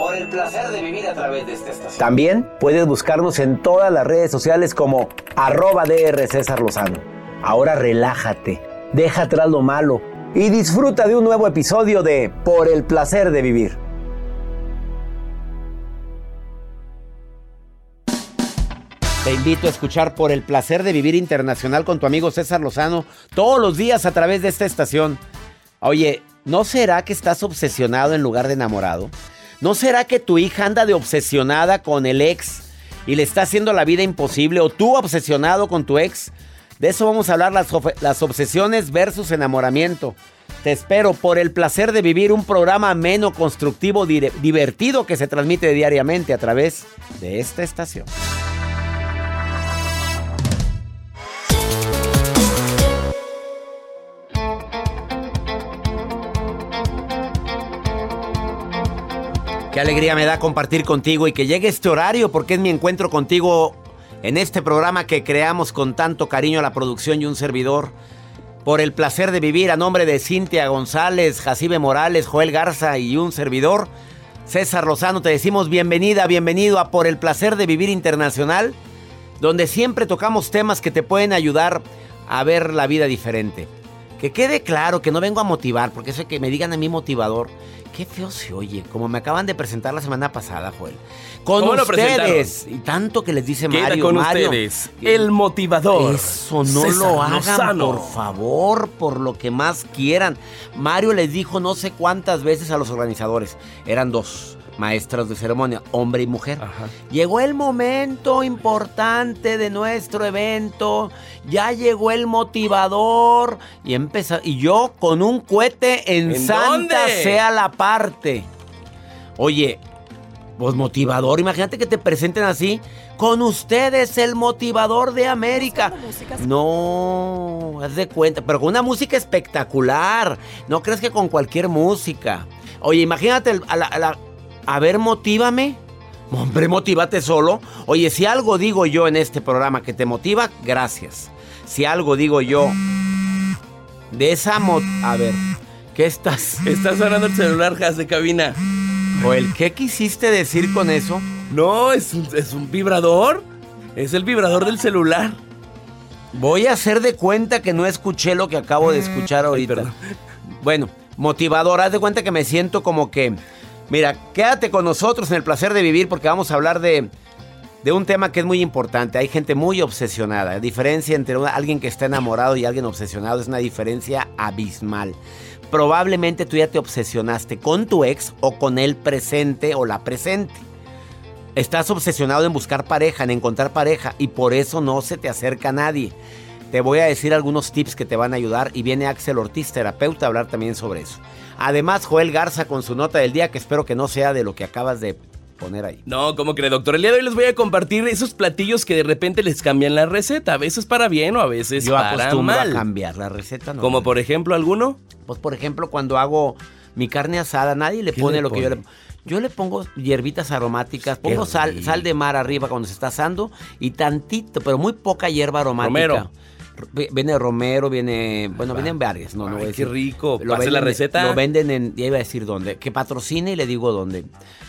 Por el placer de vivir a través de esta estación. También puedes buscarnos en todas las redes sociales como arroba DR César Lozano. Ahora relájate, deja atrás lo malo y disfruta de un nuevo episodio de Por el placer de vivir. Te invito a escuchar por el placer de vivir internacional con tu amigo César Lozano todos los días a través de esta estación. Oye, ¿no será que estás obsesionado en lugar de enamorado? ¿No será que tu hija anda de obsesionada con el ex y le está haciendo la vida imposible? ¿O tú obsesionado con tu ex? De eso vamos a hablar, las, obsesiones versus enamoramiento. Te espero por el placer de vivir un programa menos constructivo, divertido que se transmite diariamente a través de esta estación. Qué alegría me da compartir contigo y que llegue este horario porque es mi encuentro contigo en este programa que creamos con tanto cariño a la producción y un servidor. Por el placer de vivir a nombre de Cintia González, Jacibe Morales, Joel Garza y un servidor, César Lozano, te decimos bienvenida, bienvenido a Por el placer de vivir internacional, donde siempre tocamos temas que te pueden ayudar a ver la vida diferente. Que quede claro que no vengo a motivar, porque eso que me digan a mí motivador. Qué feo se oye, como me acaban de presentar la semana pasada, Joel. Con ustedes. Y tanto que les dice Mario. con Mario, ustedes. El motivador. Eso no César lo hagan, Lozano. por favor, por lo que más quieran. Mario les dijo no sé cuántas veces a los organizadores. Eran dos maestros de ceremonia, hombre y mujer. Llegó el momento importante de nuestro evento. Ya llegó el motivador. Y empezó. Y yo con un cohete en, ¿En Santa dónde? sea la parte. Oye, pues motivador, imagínate que te presenten así. Con ustedes el motivador de América. No, haz de cuenta, pero con una música espectacular. No crees que con cualquier música. Oye, imagínate el- a la, a la- a ver, motívame. Hombre, motívate solo. Oye, si algo digo yo en este programa que te motiva, gracias. Si algo digo yo de esa mot... A ver, ¿qué estás? Está sonando el celular, Jas de cabina. Joel, ¿qué quisiste decir con eso? No, es un, es un vibrador. Es el vibrador del celular. Voy a hacer de cuenta que no escuché lo que acabo de escuchar ahorita. bueno, motivador, haz de cuenta que me siento como que... Mira, quédate con nosotros en el placer de vivir porque vamos a hablar de, de un tema que es muy importante. Hay gente muy obsesionada. La diferencia entre alguien que está enamorado y alguien obsesionado es una diferencia abismal. Probablemente tú ya te obsesionaste con tu ex o con el presente o la presente. Estás obsesionado en buscar pareja, en encontrar pareja y por eso no se te acerca nadie. Te voy a decir algunos tips que te van a ayudar y viene Axel Ortiz, terapeuta, a hablar también sobre eso. Además, Joel Garza con su nota del día, que espero que no sea de lo que acabas de poner ahí. No, ¿cómo cree, doctor? El día de hoy les voy a compartir esos platillos que de repente les cambian la receta. A veces para bien o a veces Yo para acostumbro mal. a cambiar la receta. ¿no? Como por ejemplo, ¿alguno? Pues por ejemplo, cuando hago mi carne asada, nadie le ¿Qué pone le lo que yo le pone? Yo le pongo hierbitas aromáticas, pongo sal, sal de mar arriba cuando se está asando y tantito, pero muy poca hierba aromática. Romero. Viene romero, viene, bueno, vienen varias, no, no voy a qué rico. Lo Pase la venden- receta. Lo venden en, ya iba a decir dónde, que patrocine y le digo dónde.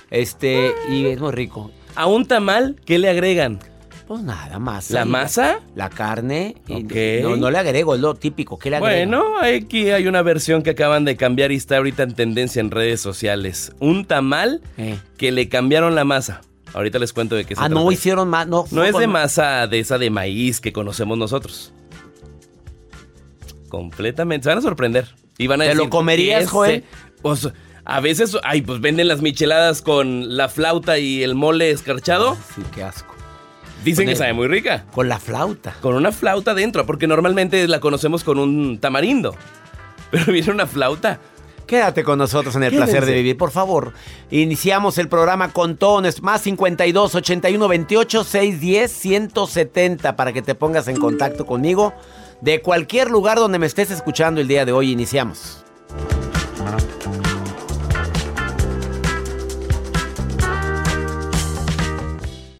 Este, y es muy rico. A un tamal, ¿qué le agregan? Pues nada, masa. ¿La masa? La carne. y- Ok. No, no le agrego, es lo típico. ¿Qué le agrego? Bueno, aquí hay una versión que acaban de cambiar y está ahorita en tendencia en redes sociales. Un tamal Eh. que le cambiaron la masa. Ahorita les cuento de qué se Ah, trata. no hicieron más. No, No es de masa de esa de maíz que conocemos nosotros. Completamente. Se van a sorprender. Y van a ¿Te decir, lo comerías, ¿qué es, Joel? Pues a veces, ay, pues venden las micheladas con la flauta y el mole escarchado. Sí, qué asco. Dicen que el- sabe muy rica. Con la flauta. Con una flauta dentro, porque normalmente la conocemos con un tamarindo. Pero viene una flauta. Quédate con nosotros en el Quédense. placer de vivir, por favor. Iniciamos el programa con tones más 52 81 28 610 170 para que te pongas en contacto conmigo de cualquier lugar donde me estés escuchando el día de hoy. Iniciamos.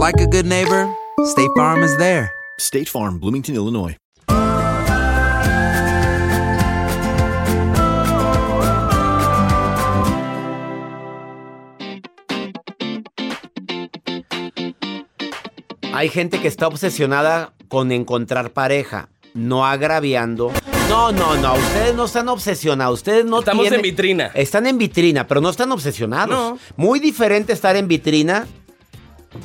like a good neighbor, State Farm is there. State Farm, Bloomington, Illinois. Hay gente que está obsesionada con encontrar pareja, no agraviando. No, no, no, ustedes no están obsesionados, ustedes no Estamos tienen- en vitrina. Están en vitrina, pero no están obsesionados. No. Muy diferente estar en vitrina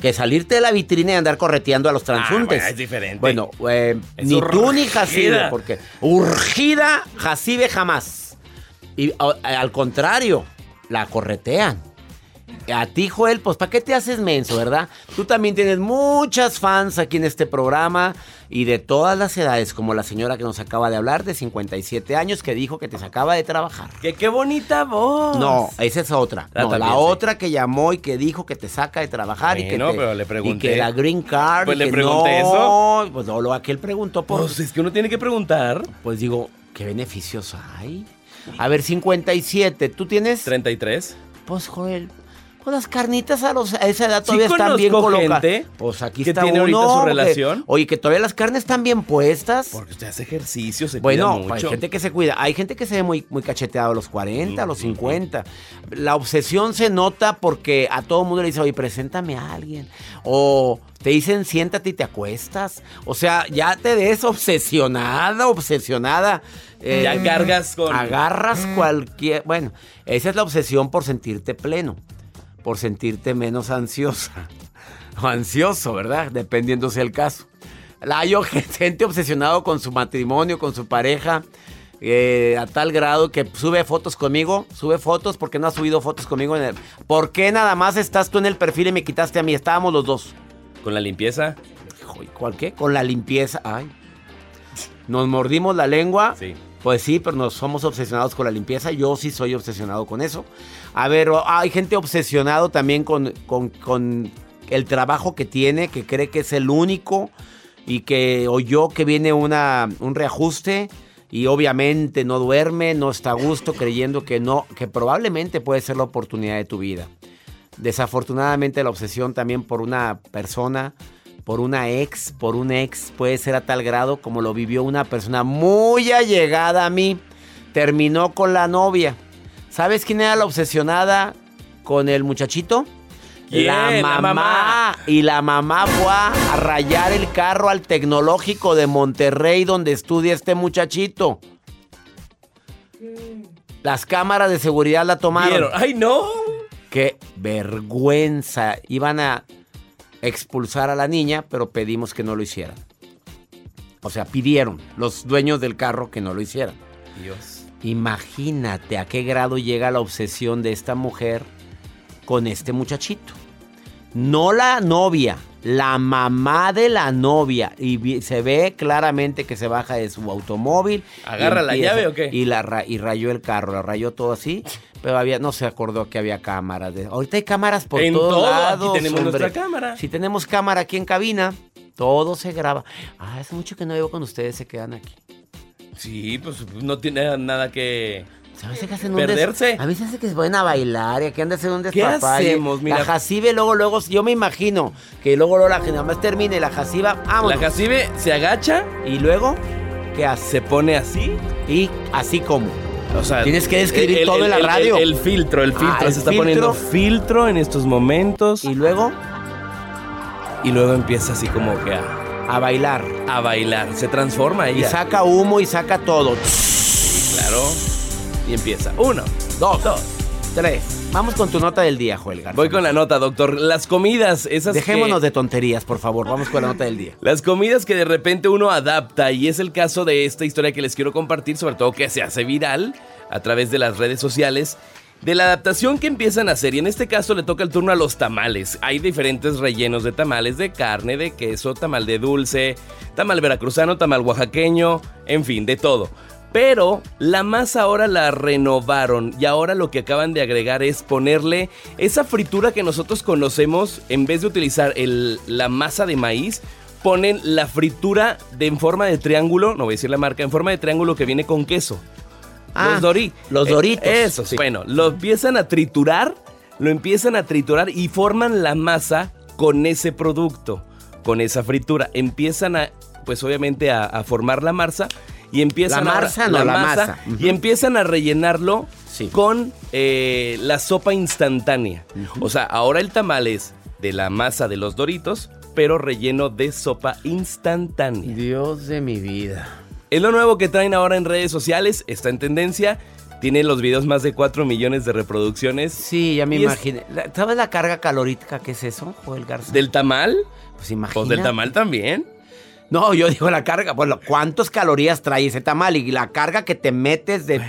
que salirte de la vitrina y andar correteando a los transuntes. Ah, bueno, es diferente. Bueno, eh, Es ni tú ni. Jacibe, porque urgida Jacibe jamás. Y a- al contrario, la corretean. A ti, Joel, pues ¿para qué te haces menso, verdad? Tú también tienes muchas fans aquí en este programa y de todas las edades, como la señora que nos acaba de hablar, de 57 años, que dijo que te sacaba de trabajar. Que qué bonita voz. No, esa es otra. No, la otra que llamó y que dijo que te saca de trabajar y que Bueno, te- pero le y pregunté. que la green card. Pues y le que pregunté no, eso. Pues no, lo aquel preguntó por. Pues es que uno tiene que preguntar. Pues digo, ¿qué beneficios hay? A ver, 57, ¿tú tienes? 33. Pues, Joel, pues las carnitas a, los, a esa edad todavía están conozco bien colocadas. Pues aquí que está tiene uno. ahorita su que- relación. oye, que todavía las carnes están bien puestas. Porque usted hace ejercicio, se Bueno, cuida hay mucho. gente que se cuida. Hay gente que se ve muy, muy cacheteado a los 40, a los 50. La obsesión se nota porque a todo mundo le dice, oye, preséntame a alguien. O te dicen, siéntate y te acuestas. O sea, ya te des obsesionada, obsesionada. Eh, Ya cargas con- Agarras cualquier... Bueno, esa es la obsesión por sentirte pleno. Por sentirte menos ansiosa. O ansioso, ¿verdad? Dependiendo sea el caso. La hay gente obsesionado con su matrimonio, con su pareja. eh, a tal grado que sube fotos conmigo, sube fotos, ¿por qué no has subido fotos conmigo? En el, ¿Por qué nada más estás tú en el perfil y me quitaste a mí? Estábamos los dos. ¿Con la limpieza? Hijo, ¿y ¿Cuál qué? Con la limpieza. Ay. Nos mordimos la lengua. Sí. Pues sí, pero nos somos obsesionados con la limpieza. Yo sí soy obsesionado con eso. A ver, hay gente obsesionado también con, con- con el trabajo que tiene, que cree que es el único y que oyó que viene una, un reajuste y obviamente no duerme, no está a gusto creyendo que no, que probablemente puede ser la oportunidad de tu vida. Desafortunadamente la obsesión también por una persona, por una ex, por un ex, puede ser a tal grado como lo vivió una persona muy allegada a mí. Terminó con la novia. ¿Sabes quién era la obsesionada con el muchachito? La La mamá. mamá. Y la mamá fue a rayar el carro al tecnológico de Monterrey donde estudia este muchachito. Las cámaras de seguridad la tomaron. ¿Vieron? ¡Ay, no! Qué vergüenza. Iban a expulsar a la niña, pero pedimos que no lo hicieran. O sea, pidieron los dueños del carro que no lo hicieran. Dios. Imagínate a qué grado llega la obsesión de esta mujer con este muchachito. No la novia, la mamá de la novia. Y se ve claramente que se baja de su automóvil. ¿Agarra la llave o qué? Y, la, ra- y rayó el carro, la rayó todo así. Pero había, no se acordó que había cámaras. de- ahorita hay cámaras por En todos todo, aquí lados. tenemos hombre. nuestra cámara. Si tenemos cámara aquí en cabina, todo se graba. Ah, hace mucho que no veo cuando ustedes se quedan aquí. Sí, pues no tiene nada que... ¿Sabes qué hacen un des- Perderse. A mí se hace que se van a bailar y aquí han de hacer un ¿Qué despapalle. hacemos? Mira. La jacibe luego, luego, yo me imagino que luego, luego la gente más termine la jaciba, vámonos. La Jacibe se agacha, Y luego, ¿qué hace? se pone así. Y así como. O sea, Tienes que describir todo en la radio. El, filtro, el Ah, filtro. el se está filtro. poniendo filtro en estos momentos. Y Y, luego, luego empieza así como que a, a bailar. a bailar. Se transforma Y ella. saca humo y saca todo. Claro. Y empieza. Uno, Dos, dos. tres. Vamos con tu nota del día, Joel Garza. Voy con la nota, doctor. Las comidas, esas Dejémonos que... de tonterías, por favor. Vamos con la nota del día. Las comidas que de repente uno adapta y es el caso de esta historia que les quiero compartir, sobre todo que se hace viral a través de las redes sociales, de la adaptación que empiezan a hacer y en este caso le toca el turno a los tamales. Hay diferentes rellenos de tamales de carne, de queso, tamal de dulce, tamal veracruzano, tamal oaxaqueño, en fin, de todo. Pero la masa ahora la renovaron y ahora lo que acaban de agregar es ponerle esa fritura que nosotros conocemos, en vez de utilizar el- la masa de maíz, ponen la fritura de, en forma de triángulo, no voy a decir la marca, en forma de triángulo que viene con queso. Ah, los doritos. los Doritos. eso, sí. Bueno, lo empiezan a triturar, lo empiezan a triturar y forman la masa con ese producto, con esa fritura. Empiezan a, pues obviamente, a, a formar la masa y empiezan La no, la masa. Y empiezan a rellenarlo Sí. con eh, la sopa instantánea. O sea, ahora el tamal es de la masa de los doritos, pero relleno de sopa instantánea. Dios de mi vida. Es lo nuevo que traen ahora en redes sociales, está en tendencia. Tiene los videos más de 4 millones de reproducciones. Sí, ya me es- imaginé. La- ¿Sabes la carga calorífica que es eso, Joel Garza? ¿Del tamal? Pues imagina. Pues del tamal también. No, yo digo la carga. Bueno, ¿cuántas calorías trae ese tamal? Y la carga que te metes de.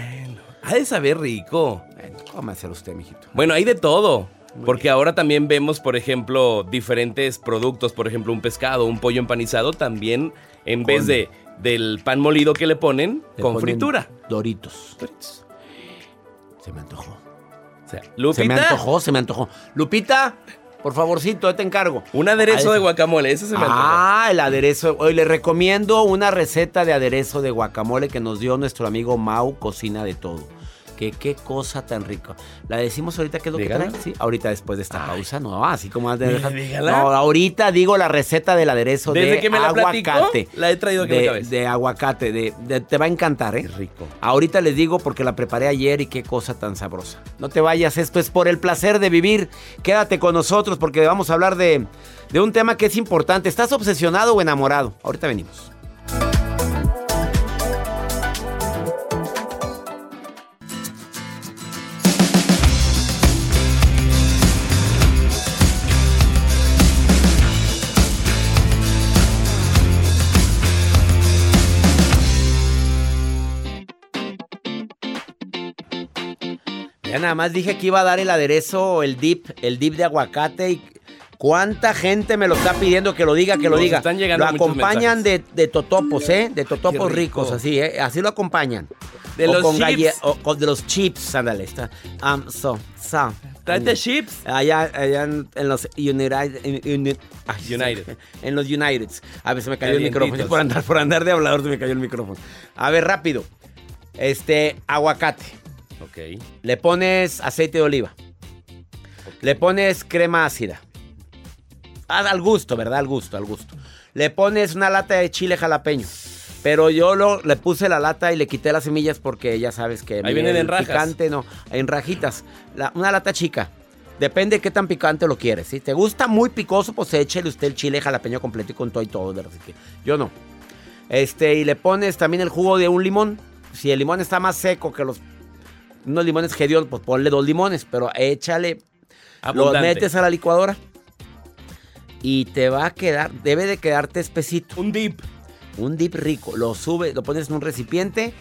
Ha de saber rico. Bueno, cómaselo usted, mijito. Bueno, hay de todo. Porque ahora también vemos, por ejemplo, diferentes productos, por ejemplo, un pescado, un pollo empanizado, también en vez de del pan molido que le ponen, Le con ponen fritura. Doritos. Se me antojó. O sea, Se Lupita, me antojó, se me antojó. Lupita, por favorcito, te encargo. un aderezo Ah, de guacamole, ese se me. Ah, el aderezo. Hoy le recomiendo una receta de aderezo de guacamole que nos dio nuestro amigo Mau Cocina de Todo. Que qué cosa tan rica. ¿La decimos ahorita qué es lo Dígala. que trae? Sí, ahorita después de esta pausa, no, así como has de dejar-. No, ahorita digo la receta del aderezo Desde de que me la aguacate. la he traído aquí de, cabeza. de aguacate, de, de- te va a encantar, ¿eh? Qué rico. Ahorita les digo porque la preparé ayer y qué cosa tan sabrosa. No te vayas, esto es por el placer de vivir. Quédate con nosotros porque vamos a hablar de, de un tema que es importante. ¿Estás obsesionado o enamorado? Ahorita venimos. Ya nada más dije que iba a dar el aderezo, el dip, el dip de aguacate y cuánta gente me lo está pidiendo que lo diga, que lo Nos diga. están llegando lo acompañan de, de totopos, ¿eh? De totopos ricos, así, ¿eh? Así lo acompañan. De O los con chips. galle- o con de los chips, ándale. Está. Um, so, so. Tráete chips. Allá, allá en, en los United. ay, United. En los United. A ver, se me cayó el micrófono. Por andar, por andar de hablador se me cayó el micrófono. A ver, rápido. Este, aguacate. Ok. Le pones aceite de oliva. Le pones crema ácida. Ah, al gusto, ¿verdad? Al gusto, al gusto. Le pones una lata de chile jalapeño. Pero yo lo, le puse la lata y le quité las semillas porque ya sabes que... Ahí vienen el en rajas. Picante, no, en rajitas. La- una lata chica. Depende de qué tan picante lo quieres. Si te gusta muy picoso, pues échele usted el chile jalapeño completo y con todo y todo. ¿verdad? Así que yo no. Este, y le pones también el jugo de un limón. Si el limón está más seco que los unos limones Gedión, pues ponle dos limones, pero échale, lo Abundante. metes a la licuadora y te va a quedar, debe de quedarte espesito. Un dip. Un dip rico, lo subes, lo pones en un recipiente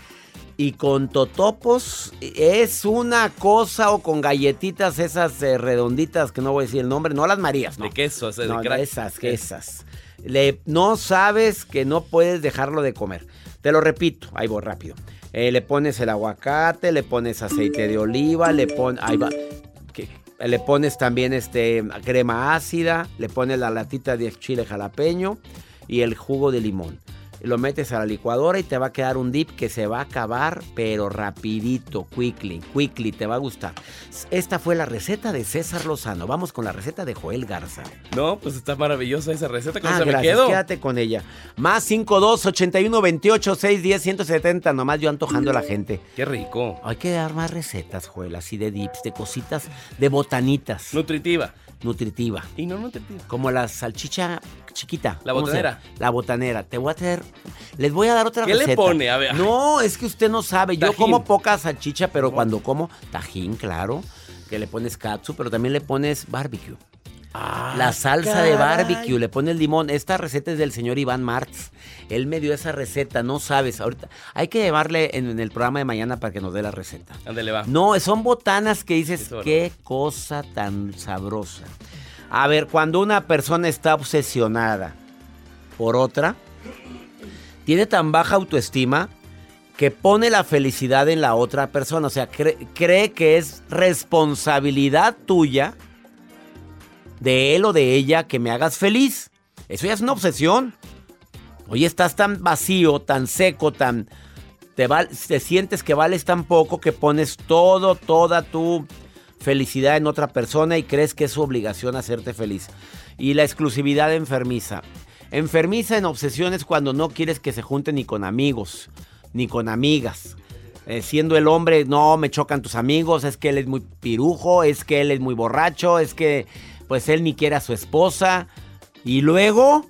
y con totopos es una cosa o con galletitas esas eh, redonditas que no voy a decir el nombre, no las marías, no. De queso, o sea, de crack. esas, esas. Le, no sabes que no puedes dejarlo de comer. Te lo repito, ahí voy rápido. Eh, le pones el aguacate, le pones aceite de oliva, le pones. ¿Qué? Le pones también este, crema ácida, le pones la latita de chile jalapeño y el jugo de limón. Lo metes a la licuadora y te va a quedar un dip que se va a acabar, pero rapidito, quickly, quickly, te va a gustar. Esta fue la receta de César Lozano. Vamos con la receta de Joel Garza. No, pues está maravillosa esa receta. ¿Cómo Ah, se me gracias, quedó? quédate con ella. Más 52 81 28 610 170. Nomás yo antojando a la gente. Qué rico. Hay que dar más recetas, Joel, así de dips, de cositas, de botanitas. Nutritiva. Nutritiva. Y no nutritiva. Como la salchicha chiquita. La ¿Cómo se botanera. La botanera. Te voy a traer. Les voy a dar otra ¿Qué le pone? A ver. No, es que usted no sabe. Yo como poca salchicha, pero cuando como tajín, claro. Que le pones katsu, pero también le pones barbecue. La salsa de barbecue, le pones limón. Esta receta es del señor Iván Martz. Él me dio esa receta, no sabes. Ahorita hay que llevarle en, en el programa de mañana para que nos dé la receta. Ándale, va. No, son botanas que dices, Eso, qué cosa tan sabrosa. A ver, cuando una persona está obsesionada por otra, tiene tan baja autoestima que pone la felicidad en la otra persona. O sea, cre- cree que es responsabilidad tuya de él o de ella que me hagas feliz. Eso ya es una obsesión. Oye, estás tan vacío, tan seco, tan... Te, te sientes que vales tan poco que pones todo, toda tu felicidad en otra persona y crees que es su obligación hacerte feliz. Y la exclusividad enfermiza. Enfermiza en obsesiones cuando no quieres que se junten ni con amigos, ni con amigas. Eh, siendo el hombre, no, me chocan tus amigos, es que él es muy pirujo, es que él es muy borracho, es que pues él ni quiere a su esposa. Y luego,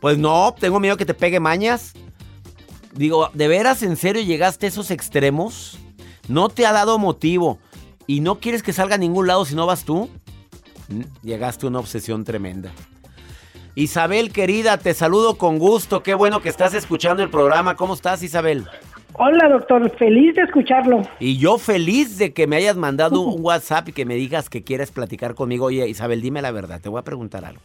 pues no, tengo miedo que te pegue mañas. Digo, ¿de veras en serio llegaste a esos extremos? ¿No te ha dado motivo y no quieres que salga a ningún lado si no vas tú? Llegaste a una obsesión tremenda. Isabel, querida, te saludo con gusto. Qué bueno que estás escuchando el programa. ¿Cómo estás, Isabel? Hola, doctor. Feliz de escucharlo. Y yo feliz de que me hayas mandado un WhatsApp y que me digas que quieres platicar conmigo. Oye, Isabel, dime la verdad. Te voy a preguntar algo.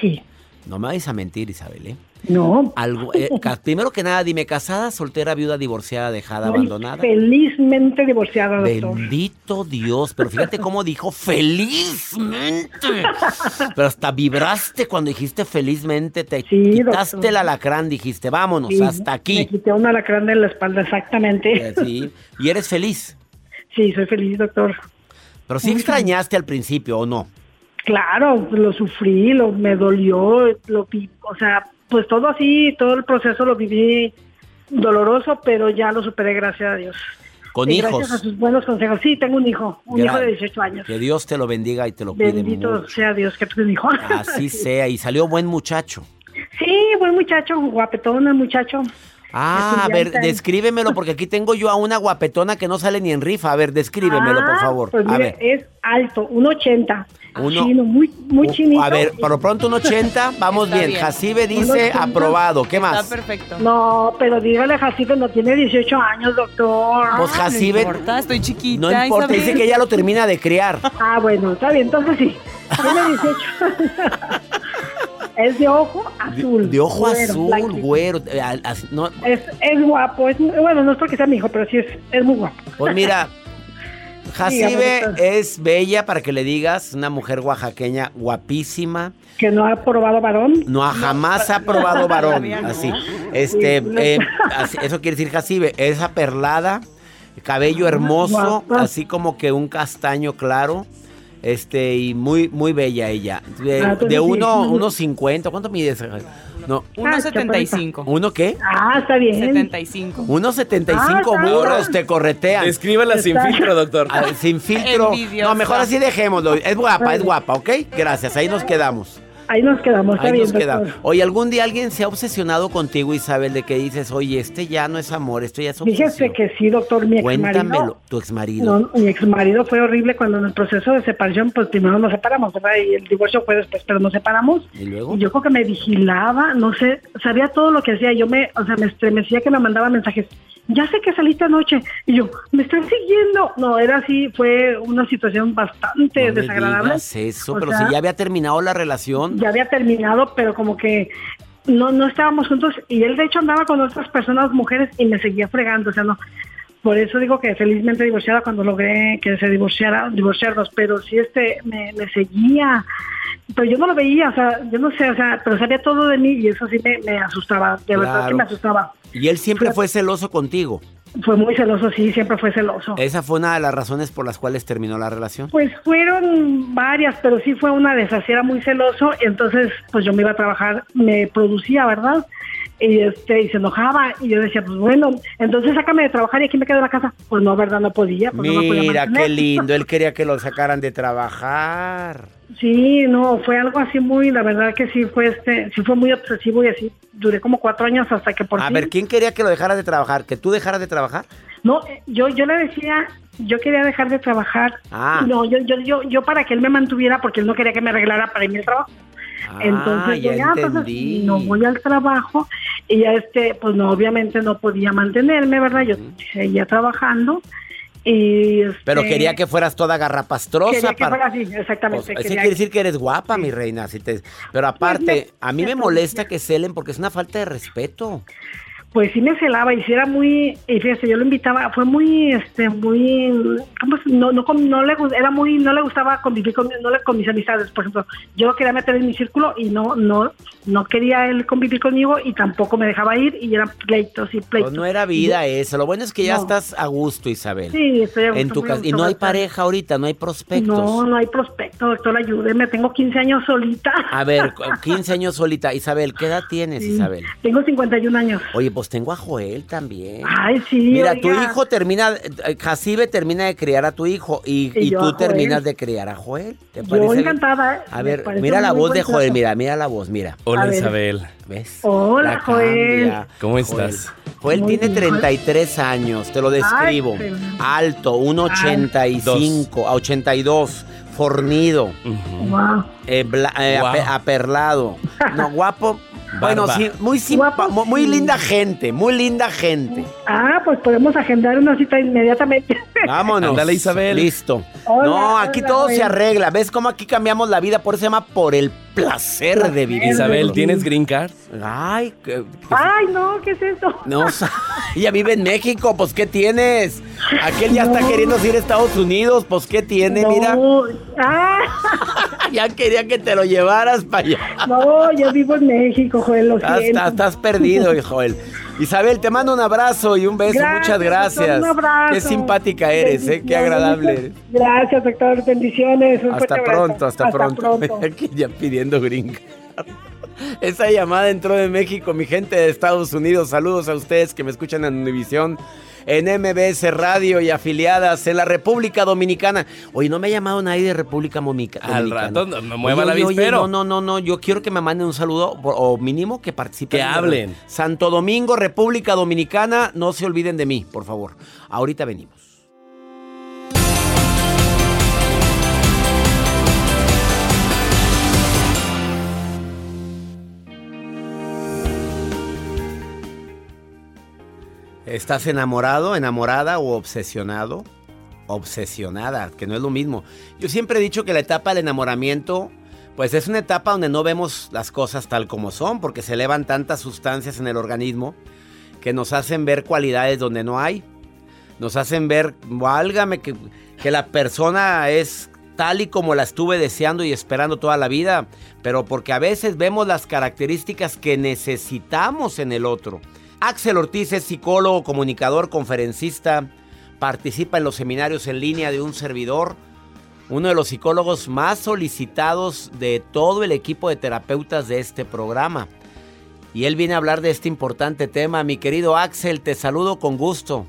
Sí. No me vayas a mentir, Isabel, ¿eh? No. Algo, eh, primero que nada, dime, ¿casada, soltera, viuda, divorciada, dejada, abandonada? Felizmente divorciada, doctor. Bendito Dios, pero fíjate cómo dijo felizmente. Pero hasta vibraste cuando dijiste felizmente, te quitaste doctor. el alacrán, dijiste, vámonos, Sí, hasta Me aquí. quité un alacrán de la espalda, exactamente. Eh, Sí, y eres feliz. Sí, soy feliz, doctor. Pero sí extrañaste al principio, ¿o no? Claro, lo sufrí, lo me dolió, lo o sea, pues todo así, todo el proceso lo viví doloroso, pero ya lo superé, gracias a Dios. Con Y hijos. Gracias a sus buenos consejos. Sí, tengo un hijo, un hijo de 18 años. Que Dios te lo bendiga y te lo cuide Bendito mucho. sea Dios que un hijo. Así sea, y salió buen muchacho. Sí, buen muchacho, guapetón el muchacho. Ah, a ver, descríbemelo, porque aquí tengo yo a una guapetona que no sale ni en rifa. A ver, descríbemelo, por Ah, favor. Pues a mire, ver. es alto, 1.80. Uno- Chino, muy, muy Uh, chinito. A ver, por lo pronto un 80, vamos Está bien. bien. Jacibe dice aprobado. ¿Qué Está más? perfecto. No, pero dígale Jacibe, no tiene 18 años, doctor. Pues Jacibe, No importa, estoy chiquita. no importa, dice que ella lo termina de criar. Ah, bueno, está bien, entonces sí. Tiene 18. Es de ojo azul. De ojo güero, azul, blanquito. güero. eh, no, Es, es guapo, es, bueno, no es porque sea mi hijo, pero sí es, es muy guapo. Pues mira, Jacibe es bella para que le digas, una mujer oaxaqueña guapísima. Que no ha probado varón. No ha jamás ha probado varón. no. Así. Este, eh, así- eso quiere decir Jacibe, es aperlada, cabello hermoso, guapa. así como que un castaño claro. Este, y muy, muy bella ella. De, Ah, de sí. uno, unos 50. ¿Cuánto mides? No. 1.75. ¿Uno qué? Ah, está bien. 75. Unos 75 Ah, burros te corretean. Descríbala sin filtro, doctor. Ah, sin filtro. Envidiosa. No, mejor así dejémoslo. Es guapa, es guapa, ¿ok? Gracias, ahí nos quedamos. Ahí nos quedamos, Ahí nos quedamos. Oye, ¿algún día alguien se ha obsesionado contigo, Isabel, de que dices, oye, este ya no es amor, esto ya es obsesión? Fíjese que sí, doctor, mi ex Cuéntamelo, marido. tu exmarido. No, mi ex marido fue horrible cuando en el proceso de separación, pues primero nos separamos, ¿verdad? Y el divorcio fue después, pero nos separamos. ¿Y luego? Y yo creo que me vigilaba, no sé, sabía todo lo que hacía. Yo me, o sea, me estremecía que me mandaba mensajes. Ya sé que saliste anoche. Y yo, me están siguiendo. No, era así, fue una situación bastante No me desagradable. digas eso, O pero sea, si ya había terminado la relación. Ya había terminado, pero como que no no estábamos juntos y él de hecho andaba con otras personas, mujeres, y me seguía fregando, o sea, no. Por eso digo que felizmente divorciada cuando logré que se divorciara, divorciarnos, pero sí este me, me seguía. Pero yo no lo veía, o sea, yo no sé, o sea, pero sabía todo de mí y eso sí me, me asustaba, de verdad que me asustaba. Y él siempre fue celoso contigo. Fue muy celoso, sí, siempre fue celoso. Esa fue una de las razones por las cuales terminó la relación. Pues fueron varias, pero sí fue una de esas, era muy celoso, entonces pues yo me iba a trabajar, me producía, ¿verdad? Y este, y se enojaba, y yo decía, pues bueno, entonces sácame de trabajar y aquí me quedo en la casa. Pues no, ¿verdad? No podía, pues no me podía Mira, qué lindo. Él quería que lo sacaran de trabajar. Sí, no, fue algo así muy, la verdad que sí fue este, sí fue muy obsesivo y así, duré como cuatro años hasta que por A fin- ver, ¿quién quería que lo dejara de trabajar? ¿Que tú dejaras de trabajar? No, eh, yo, yo le decía, yo quería dejar de trabajar. Ah. No, yo, yo, yo, yo para que él me mantuviera porque él no quería que me arreglara para irme al trabajo. Ah, Entonces, ya yo, ah, pues, no voy al trabajo y ya este, pues no, obviamente no podía mantenerme, ¿verdad? Yo seguía trabajando y este, Pero quería que fueras toda garrapastrosa. quería que para- fuera así, exactamente. Pues, eso quería quiere decir que eres guapa, mi reina. si te- Pero aparte, me- a mí me molesta que celen porque es una falta de respeto. Pues sí me celaba y sí era muy y fíjese yo lo invitaba fue muy este muy ¿cómo se- no no no le era muy no le gustaba convivir con no le con mis amistades por ejemplo yo lo quería meter en mi círculo y no no no quería él convivir conmigo y tampoco me dejaba ir y eran pleitos y pleitos Pues no era vida eso. Lo bueno es que ya No. estás a gusto, Isabel. sí estoy a gusto, en tu casa. Y no hay pareja ahorita, no hay prospectos. no no hay prospecto doctor ayúdeme tengo 15 años solita A ver, 15 años solita. Isabel, ¿qué edad tienes, Sí, Isabel? tengo 51 años Oye, pues tengo a Joel también. ay sí Mira, oiga. tu hijo termina, eh, Jacibe termina de criar a tu hijo y, Y y yo tú terminas de criar a Joel. ¿Te yo parece encantada ¿eh? A ver, mira la voz de Joel, trato. mira, mira la voz, mira. Hola, A. Isabel. ¿Ves? Hola, La Joel. cambia. ¿Cómo estás? Joel tiene bien. 33 años, te lo describo. Ay. Alto, 1,85, a 82, fornido, Wow. eh, bla- eh, aperlado. No, guapo. Bueno, sí, muy simpa, Guapo, mu- muy sí. linda gente, muy linda gente. Ah, pues podemos agendar una cita inmediatamente. Vámonos. Ándale, Isabel. Listo. Hola, no, aquí hola, todo se arregla. ¿Ves cómo aquí cambiamos la vida? Por eso se llama por el placer de vivir. Isabel, ¿tienes green card? Ay, que- Ay, no, ¿qué es eso? no, sa- ella vive en México, pues ¿qué tienes? Aquel ya está No. queriendo ir a Estados Unidos, pues ¿qué tiene? no. Mira, Ah, ya quería que te lo llevaras para allá. no, yo vivo en México, Joel, lo Estás, siento. estás- estás perdido, Joel. Isabel, te mando un abrazo y un beso. Gracias, Muchas gracias. un abrazo. Qué simpática eres, ¿eh? Qué agradable Gracias, doctor. Bendiciones. un Hasta fuerte abrazo. pronto, hasta, pronto. Aquí ya pidiendo card. Esa llamada entró de México, mi gente de Estados Unidos. Saludos a ustedes que me escuchan en Univisión, en MBS Radio y afiliadas en la República Dominicana. Oye, no me ha llamado nadie de República Momica- Al Dominicana. rato no me mueva Oye, la oye, no, no, no, no. Yo quiero que me manden un saludo o mínimo que participen. Que hablen. Santo Domingo, República Dominicana. No se olviden de mí, por favor. Ahorita venimos. ¿Estás enamorado, enamorada o obsesionado? Obsesionada, que no es lo mismo. Yo siempre he dicho que la etapa del enamoramiento, pues es una etapa donde no vemos las cosas tal como son, porque se elevan tantas sustancias en el organismo que nos hacen ver cualidades donde no hay. Nos hacen ver, válgame, que, que la persona es tal y como la estuve deseando y esperando toda la vida, pero porque a veces vemos las características que necesitamos en el otro. Axel Ortiz es psicólogo, comunicador, conferencista, participa en los seminarios en línea de un servidor, uno de los psicólogos más solicitados de todo el equipo de terapeutas de este programa. Y él viene a hablar de este importante tema. Mi querido Axel, te saludo con gusto.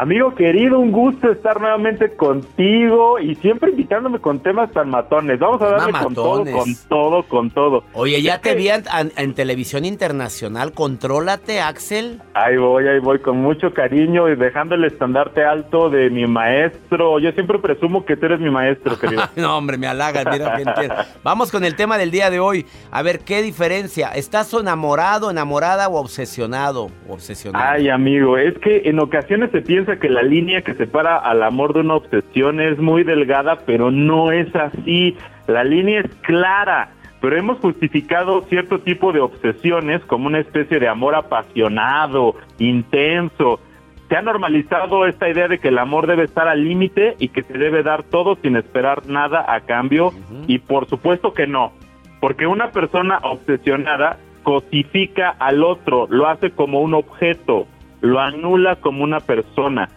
Amigo querido, un gusto estar nuevamente contigo y siempre invitándome con temas tan matones. Vamos a darle con todo, con todo, con todo. Oye, ya te que- vi en, televisión internacional. Contrólate, Axel. Ahí voy, ahí voy, con mucho cariño y dejando el estandarte alto de mi maestro. Yo siempre presumo que tú eres mi maestro, querido. no, hombre, me halagas, mira bien tienes. Vamos con el tema del día de hoy. A ver, ¿qué diferencia? ¿Estás enamorado, enamorada o obsesionado? Obsesionado. Ay, amigo, es que en ocasiones se piensa que la línea que separa al amor de una obsesión es muy delgada, pero no es así. La línea es clara, pero hemos justificado cierto tipo de obsesiones como una especie de amor apasionado, intenso. Se ha normalizado esta idea de que el amor debe estar al límite y que se debe dar todo sin esperar nada a cambio, y por supuesto que no, porque una persona obsesionada cosifica al otro, lo hace como un objeto, lo anula como una persona.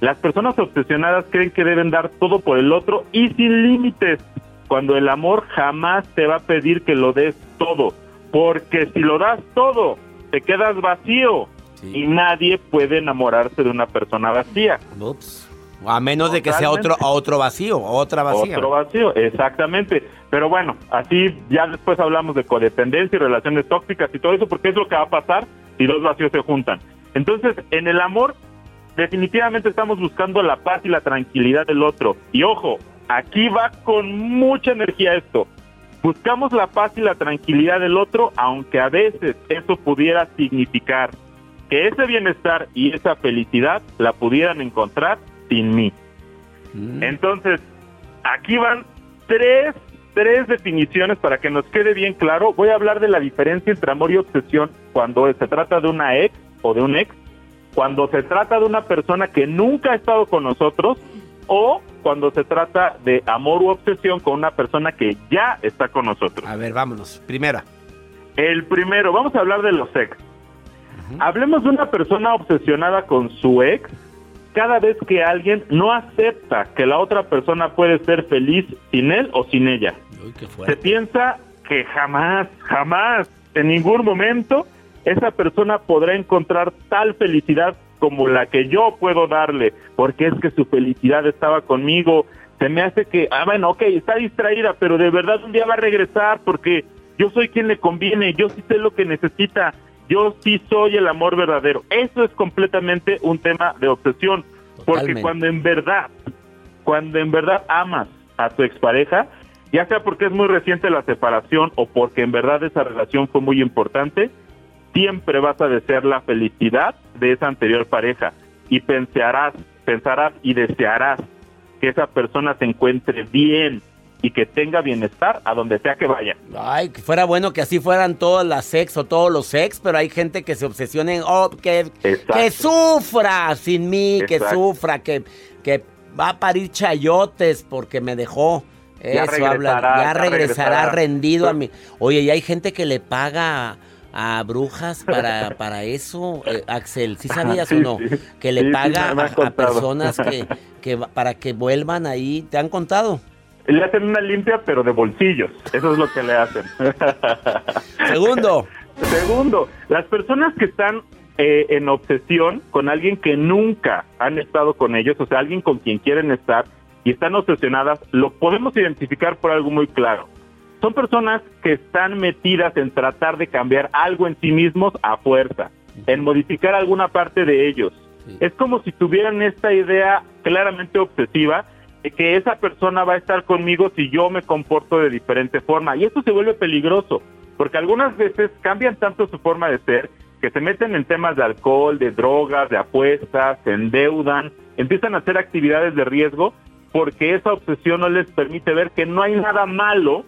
Las personas obsesionadas creen que deben dar todo por el otro y sin límites, cuando el amor jamás te va a pedir que lo des todo, porque si lo das todo, te quedas vacío y nadie puede enamorarse de una persona vacía. Ups. A menos de que sea otro, otro vacío, otra vacía. Otro vacío, exactamente. Pero bueno, así ya después hablamos de codependencia y relaciones tóxicas y todo eso, porque es lo que va a pasar si dos vacíos se juntan. Entonces, en el amor, definitivamente estamos buscando la paz y la tranquilidad del otro. Y ojo, aquí va con mucha energía esto. Buscamos la paz y la tranquilidad del otro, aunque a veces eso pudiera significar que ese bienestar y esa felicidad la pudieran encontrar sin mí. Entonces, aquí van tres, tres definiciones para que nos quede bien claro. Voy a hablar de la diferencia entre amor y obsesión cuando se trata de una ex o de un ex, cuando se trata de una persona que nunca ha estado con nosotros o cuando se trata de amor u obsesión con una persona que ya está con nosotros. A ver, vámonos. Primera. El primero, vamos a hablar de los ex. Hablemos de una persona obsesionada con su ex cada vez que alguien no acepta que la otra persona puede ser feliz sin él o sin ella. Se piensa que jamás, jamás, en ningún momento, esa persona podrá encontrar tal felicidad como la que yo puedo darle, porque es que su felicidad estaba conmigo. Se me hace que, ah, bueno, ok, está distraída, pero de verdad un día va a regresar porque yo soy quien le conviene, yo sí sé lo que necesita, yo sí soy el amor verdadero. Eso es completamente un tema de obsesión, porque Totalmente. cuando en verdad, cuando en verdad amas a tu expareja, ya sea porque es muy reciente la separación o porque en verdad esa relación fue muy importante, siempre vas a desear la felicidad de esa anterior pareja y pensarás, pensarás y desearás que esa persona se encuentre bien y que tenga bienestar a donde sea que vaya. Ay, que fuera bueno que así fueran todas las ex o todos los ex, pero hay gente que se obsesiona en, oh, que, que sufra sin mí, que sufra, que, que va a parir chayotes porque me dejó. Ya Eso habla, regresará, ya ya regresará regresará. rendido a mí. Oye, y hay gente que le paga a brujas para, para eso, eh, Axel, ¿sí sabías Sí, o no? sí. Que le Sí, paga a- a, personas que, que para que vuelvan ahí, ¿te han contado? le hacen una limpia, pero de bolsillos. Eso es lo que le hacen. Segundo. Segundo, las personas que están eh, en obsesión con alguien que nunca han estado con ellos, o sea, alguien con quien quieren estar y están obsesionadas, lo podemos identificar por algo muy claro. Son personas que están metidas en tratar de cambiar algo en sí mismos a fuerza, en modificar alguna parte de ellos. Es como si tuvieran esta idea claramente obsesiva de que esa persona va a estar conmigo si yo me comporto de diferente forma. Y eso se vuelve peligroso, porque algunas veces cambian tanto su forma de ser que se meten en temas de alcohol, de drogas, de apuestas, se endeudan, empiezan a hacer actividades de riesgo porque esa obsesión no les permite ver que no hay nada malo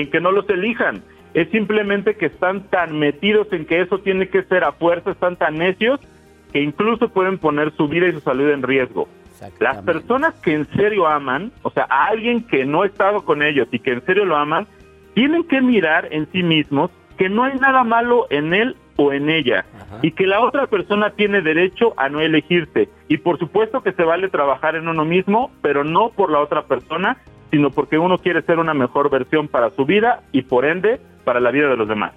en que no los elijan. Es simplemente que están tan metidos en que eso tiene que ser a fuerza, están tan necios que incluso pueden poner su vida y su salud en riesgo. Las personas que en serio aman, o sea, a alguien que no ha estado con ellos y que en serio lo aman, tienen que mirar en sí mismos que no hay nada malo en él o en ella y que la otra persona tiene derecho a no elegirse. Y por supuesto que se vale trabajar en uno mismo, pero no por la otra persona, sino porque uno quiere ser una mejor versión para su vida y por ende para la vida de los demás.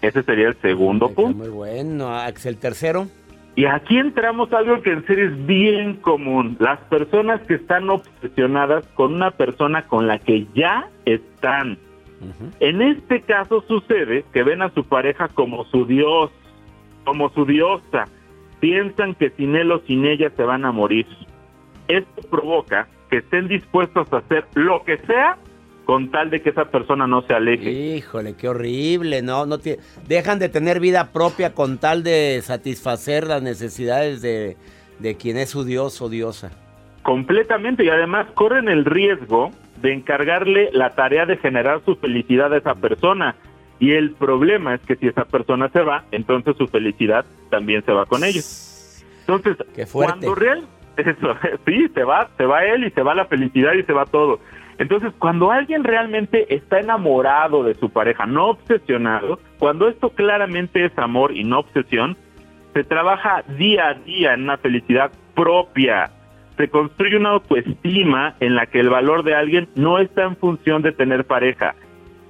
Ese sería el segundo punto. Muy bueno, Axel, tercero. Y aquí entramos a algo que en serio es bien común. Las personas que están obsesionadas con una persona con la que ya están. En este caso sucede que ven a su pareja como su dios, como su diosa. Piensan que sin él o sin ella se van a morir. Esto provoca que estén dispuestos a hacer lo que sea con tal de que esa persona no se aleje. Híjole, qué horrible, ¿no? no tie- Dejan de tener vida propia con tal de satisfacer las necesidades de, de quien es su dios o diosa. Completamente y además corren el riesgo de encargarle la tarea de generar su felicidad a esa persona. Y el problema es que si esa persona se va, entonces su felicidad también se va con ellos. Entonces, fuerte. cuando real, eso, sí, se va, se va él y se va la felicidad y se va todo. Entonces, cuando alguien realmente está enamorado de su pareja, no obsesionado, cuando esto claramente es amor y no obsesión, se trabaja día a día en una felicidad propia. Se construye una autoestima en la que el valor de alguien no está en función de tener pareja.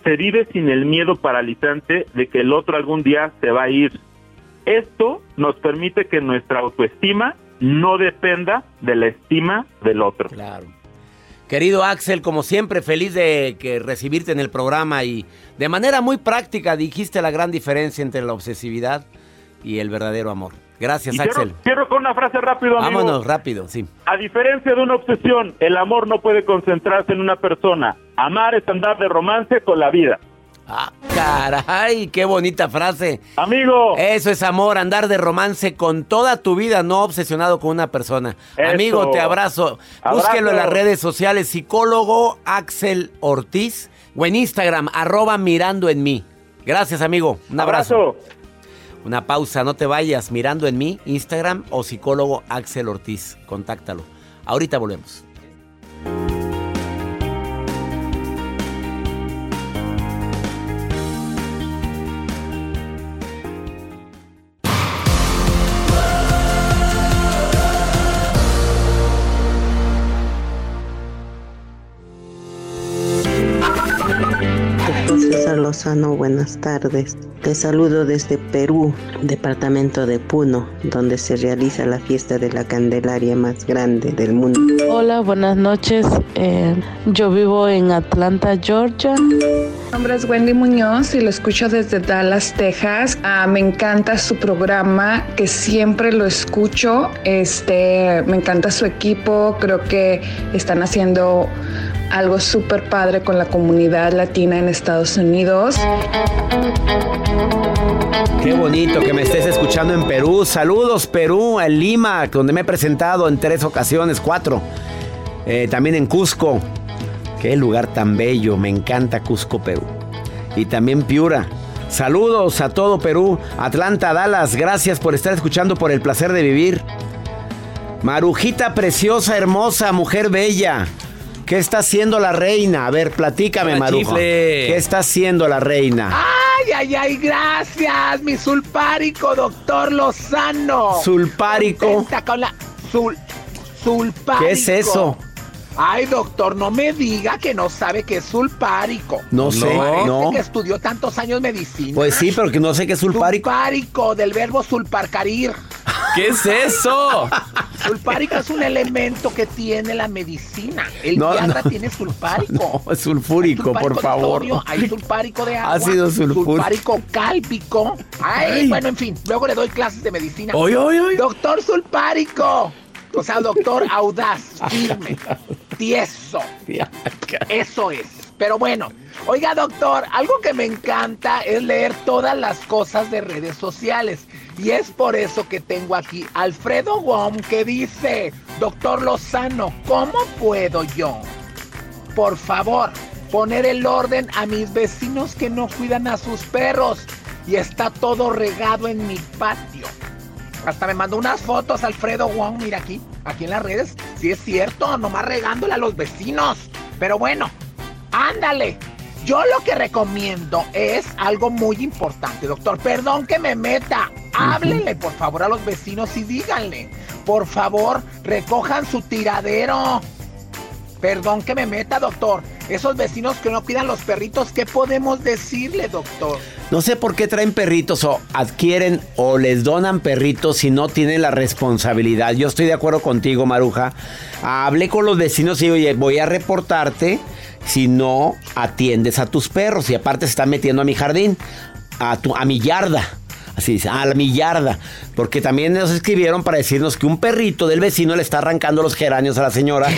Se vive sin el miedo paralizante de que el otro algún día se va a ir. Esto nos permite que nuestra autoestima no dependa de la estima del otro. Claro. Querido Axel, como siempre, feliz de que recibirte en el programa y de manera muy práctica dijiste la gran diferencia entre la obsesividad y el verdadero amor. Gracias, Y Axel. quiero con una frase rápido, amigo. Vámonos, rápido, sí. A diferencia de una obsesión, el amor no puede concentrarse en una persona. Amar es andar de romance con la vida. Ah, caray, qué bonita frase. Amigo. Eso es amor, andar de romance con toda tu vida, no obsesionado con una persona. Eso. Amigo, te abrazo. Abrazo. Búsquelo en las redes sociales, psicólogo Axel Ortiz, o en Instagram, arroba mirando en mí. Gracias, amigo. Un abrazo. Una pausa, no te vayas. Mirando en mí, Instagram o psicólogo Axel Ortiz. Contáctalo. Ahorita volvemos. Lozano, buenas tardes. Te saludo desde Perú, departamento de Puno, donde se realiza la fiesta de la Candelaria más grande del mundo. Hola, buenas noches. Eh, yo vivo en Atlanta, Georgia. Mi nombre es Wendy Muñoz y lo escucho desde Dallas, Texas. Ah, me encanta su programa, que siempre lo escucho. Este, me encanta su equipo. Creo que están haciendo algo súper padre con la comunidad latina en Estados Unidos. Qué bonito que me estés escuchando en Perú. Saludos, Perú, en Lima, donde me he presentado en tres ocasiones, cuatro. Eh, también en Cusco. Qué lugar tan bello. Me encanta Cusco, Perú. Y también Piura. Saludos a todo Perú. Atlanta, Dallas. Gracias por estar escuchando por el placer de vivir. Marujita preciosa, hermosa, mujer bella. ¿Qué está haciendo la reina? A ver, platícame, chifle. ¿Qué está haciendo la reina? Ay, ay, ay, gracias, mi sulpárico, doctor Lozano. Sulpárico. Contenta con la sul, sulpárico. ¿Qué es eso? Ay, doctor, no me diga que no sabe que es sulpárico. No sé, Parece no. que estudió tantos años medicina. Pues sí, pero que no sé qué es sulpárico. Sulpárico, del verbo sulparcarir. ¿Qué es eso? Sulpárico es un elemento que tiene la medicina. El No, Viagra no. tiene sulpárico. No, es sulfúrico, por Sulfárico favor. sodio, Hay sulpárico de agua. Ácido sulfúrico. Sulfárico cálpico. Ay, Ay. bueno, en fin. Luego le doy clases de medicina. Oy, oy, oy. Doctor sulpárico. O sea, doctor audaz, firme, tieso. Eso es. Pero bueno, oiga doctor, algo que me encanta es leer todas las cosas de redes sociales. Y es por eso que tengo aquí Alfredo Wong que dice, doctor Lozano, ¿cómo puedo yo? Por favor, poner el orden a mis vecinos que no cuidan a sus perros. Y está todo regado en mi patio. Hasta me mandó unas fotos Alfredo Wong, mira aquí, aquí en las redes. Sí es cierto, nomás regándole a los vecinos. Pero bueno, ándale. Yo lo que recomiendo es algo muy importante, doctor. Perdón que me meta. Háblenle, por favor, a los vecinos y díganle. Por favor, recojan su tiradero. Perdón que me meta, doctor. Esos vecinos que no cuidan los perritos, ¿qué podemos decirle, doctor? No sé por qué traen perritos o adquieren o les donan perritos si no tienen la responsabilidad. Yo estoy de acuerdo contigo, Maruja. Hablé con los vecinos y oye, voy a reportarte si no atiendes a tus perros y aparte se están metiendo a mi jardín, a, tu, a mi yarda. Así dice, a mi yarda. Porque también nos escribieron para decirnos que un perrito del vecino le está arrancando los geranios a la señora.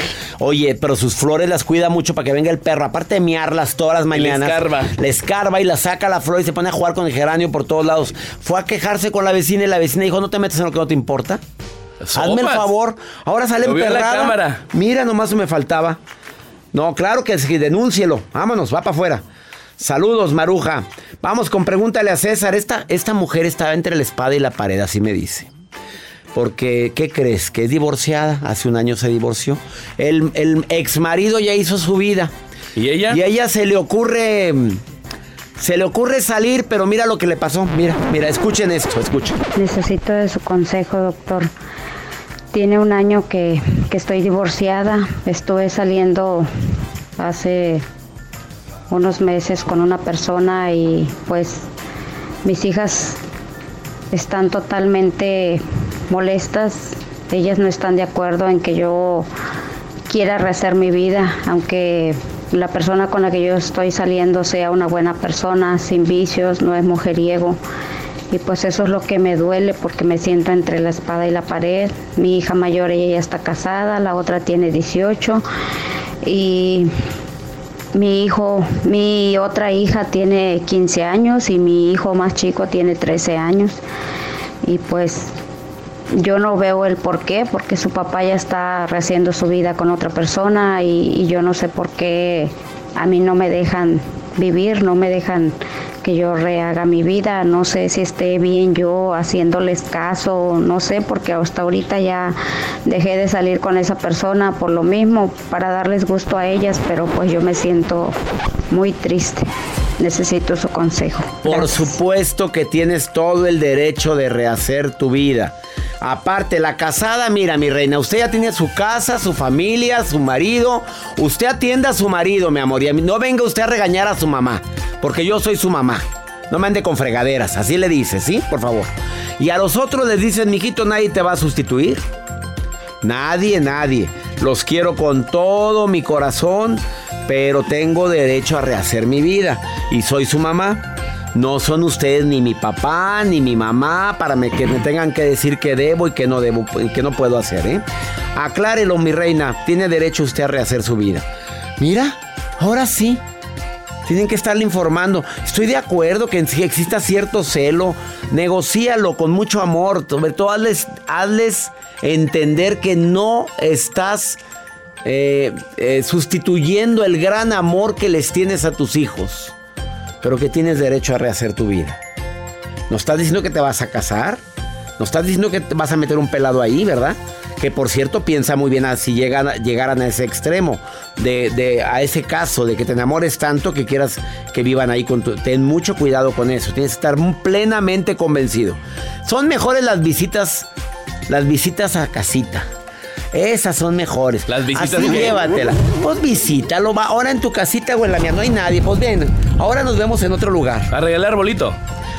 Oye, pero sus flores las cuida mucho para que venga el perro. Aparte de miarlas todas las mañanas. escarba. Le escarba y la saca la flor y se pone a jugar con el geranio por todos lados. Fue a quejarse con la vecina y la vecina dijo, no te metas en lo que no te importa. Hazme el favor. Ahora sale la emperrada. Mira, nomás me faltaba. No, claro que sí, denúncielo. Vámonos, va para afuera. Saludos, Maruja. Vamos con pregúntale a César. Esta, esta mujer estaba entre la espada y la pared, así me dice. Porque, ¿qué crees? Que es divorciada. Hace un año se divorció. El, el ex marido ya hizo su vida. ¿Y ella? Y a ella se le ocurre. Se le ocurre salir, pero mira lo que le pasó. Mira, mira, escuchen esto, escuchen. Necesito de su consejo, doctor. Tiene un año que, que estoy divorciada. Estuve saliendo hace unos meses con una persona y pues mis hijas están totalmente molestas. Ellas no están de acuerdo en que yo quiera rehacer mi vida, aunque la persona con la que yo estoy saliendo sea una buena persona, sin vicios, no es mujeriego. Y pues eso es lo que me duele porque me siento entre la espada y la pared. Mi hija mayor, ella ya está casada, la otra tiene 18 y mi hijo, mi otra hija tiene 15 años y mi hijo más chico tiene 13 años. Y pues yo no veo el por qué, porque su papá ya está rehaciendo su vida con otra persona y, y yo no sé por qué a mí no me dejan vivir, no me dejan que yo rehaga mi vida, no sé si esté bien yo haciéndoles caso, no sé, porque hasta ahorita ya dejé de salir con esa persona por lo mismo, para darles gusto a ellas, pero pues yo me siento muy triste. Necesito su consejo. Por supuesto que tienes todo el derecho de rehacer tu vida. Aparte, la casada, mira, mi reina, usted ya tiene su casa, su familia, su marido. Usted atienda a su marido, mi amor. Y no venga usted a regañar a su mamá, porque yo soy su mamá. No me ande con fregaderas, así le dice, ¿sí? Por favor. Y a los otros les dicen, mijito, nadie te va a sustituir. Nadie, nadie. Los quiero con todo mi corazón, pero tengo derecho a rehacer mi vida. Y soy su mamá. No son ustedes ni mi papá ni mi mamá para que me tengan que decir que debo y que no debo y que no puedo hacer, ¿eh? Aclárelo, mi reina. Tiene derecho usted a rehacer su vida. Mira, ahora sí. Tienen que estarle informando. Estoy de acuerdo que si exista cierto celo, negocíalo con mucho amor. Sobre todo, hazles, hazles entender que no estás eh, eh, sustituyendo el gran amor que les tienes a tus hijos, pero que tienes derecho a rehacer tu vida. ¿No estás diciendo que te vas a casar? ¿No estás diciendo que te vas a meter un pelado ahí, verdad? Que por cierto piensa muy bien si llegan, llegaran a ese extremo, de, de- a ese caso, de que te enamores tanto que quieras que vivan ahí con tu... Ten mucho cuidado con eso, tienes que estar plenamente convencido. Son mejores las visitas, las visitas a casita. Esas son mejores. Las visitas Así que- llévatela. Pues visítalo. va. Ahora en tu casita o en la mía no hay nadie. Pues ven, ahora nos vemos en otro lugar. A regalar bolito.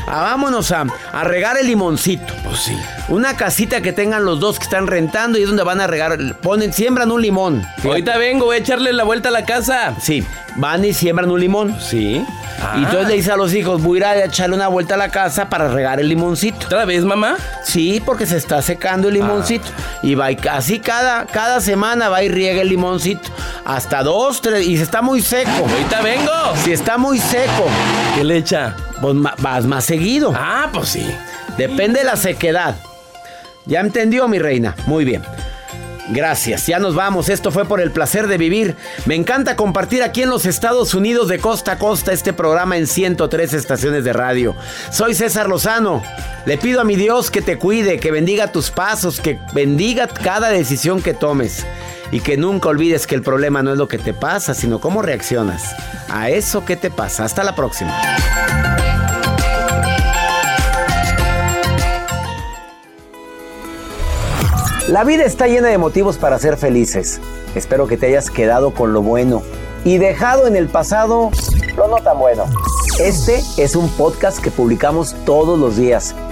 Ah, vámonos a, a regar el limoncito. Pues sí. Una casita que tengan los dos que están rentando y es donde van a regar. Ponen, siembran un limón. Fíjate. Ahorita vengo, voy a echarle la vuelta a la casa. Sí, van y siembran un limón. Sí. Y entonces le dice a los hijos, voy a ir a echarle una vuelta a la casa para regar el limoncito. ¿Otra vez, mamá? Sí, porque se está secando el limoncito. Y va y así cada, cada semana va y riega el limoncito. Hasta dos, tres. Y se está muy seco. Ahorita vengo. Si está muy seco, ¿Qué le echa? pues vas más seguido. Ah, pues sí. Depende de la sequedad. ¿Ya entendió, mi reina? Muy bien. Gracias, ya nos vamos. Esto fue por el placer de vivir. Me encanta compartir aquí en los Estados Unidos de costa a costa este programa en 103 estaciones de radio. Soy César Lozano. Le pido a mi Dios que te cuide, que bendiga tus pasos, que bendiga cada decisión que tomes. Y que nunca olvides que el problema no es lo que te pasa, sino cómo reaccionas a eso que te pasa. Hasta la próxima. La vida está llena de motivos para ser felices. Espero que te hayas quedado con lo bueno y dejado en el pasado lo no tan bueno. Este es un podcast que publicamos todos los días,